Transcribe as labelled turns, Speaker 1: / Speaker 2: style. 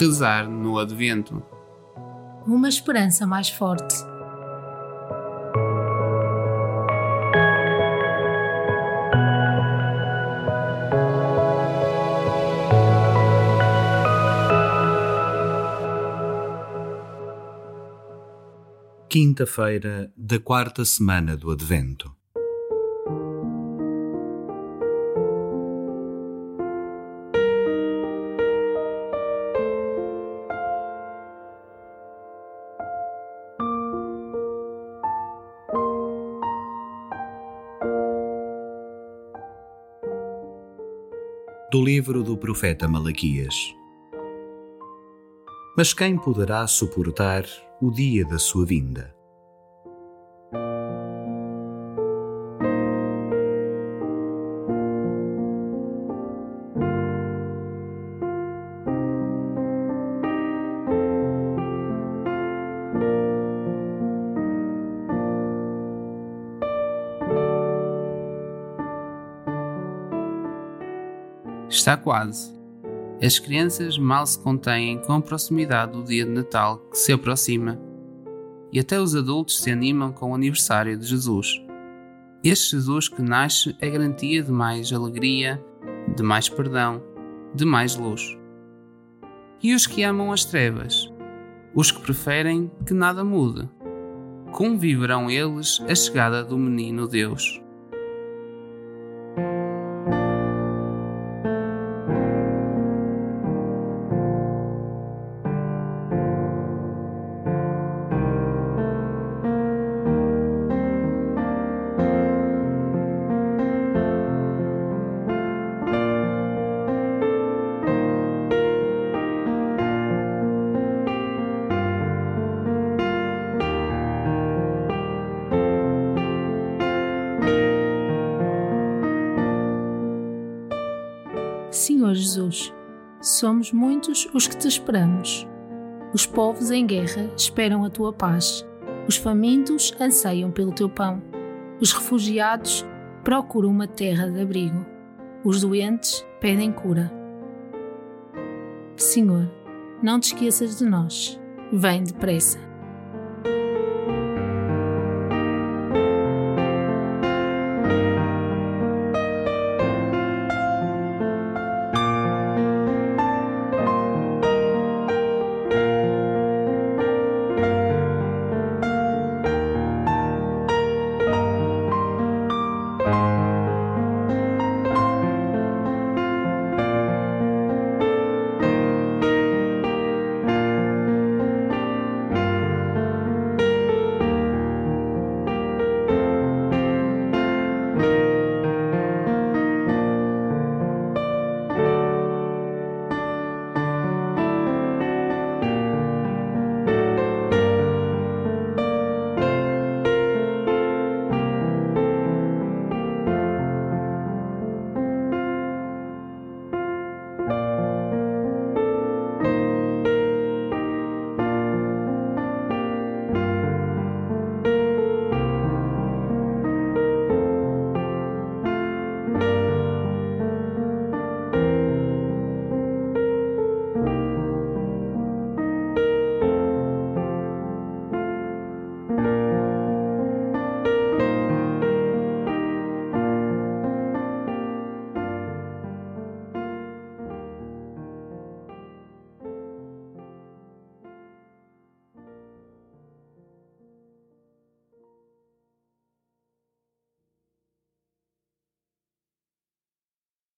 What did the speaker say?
Speaker 1: rezar no Advento.
Speaker 2: Uma esperança mais forte.
Speaker 3: Quinta-feira da quarta semana do Advento. Do livro do profeta Malaquias. Mas quem poderá suportar o dia da sua vinda?
Speaker 1: Está quase. As crianças mal se contêm com a proximidade do dia de Natal que se aproxima. E até os adultos se animam com o aniversário de Jesus. Este Jesus que nasce é garantia de mais alegria, de mais perdão, de mais luz. E os que amam as trevas? Os que preferem que nada mude? Como viverão eles a chegada do menino Deus?
Speaker 2: Senhor Jesus, somos muitos os que te esperamos. Os povos em guerra esperam a tua paz. Os famintos anseiam pelo teu pão. Os refugiados procuram uma terra de abrigo. Os doentes pedem cura. Senhor, não te esqueças de nós. Vem depressa.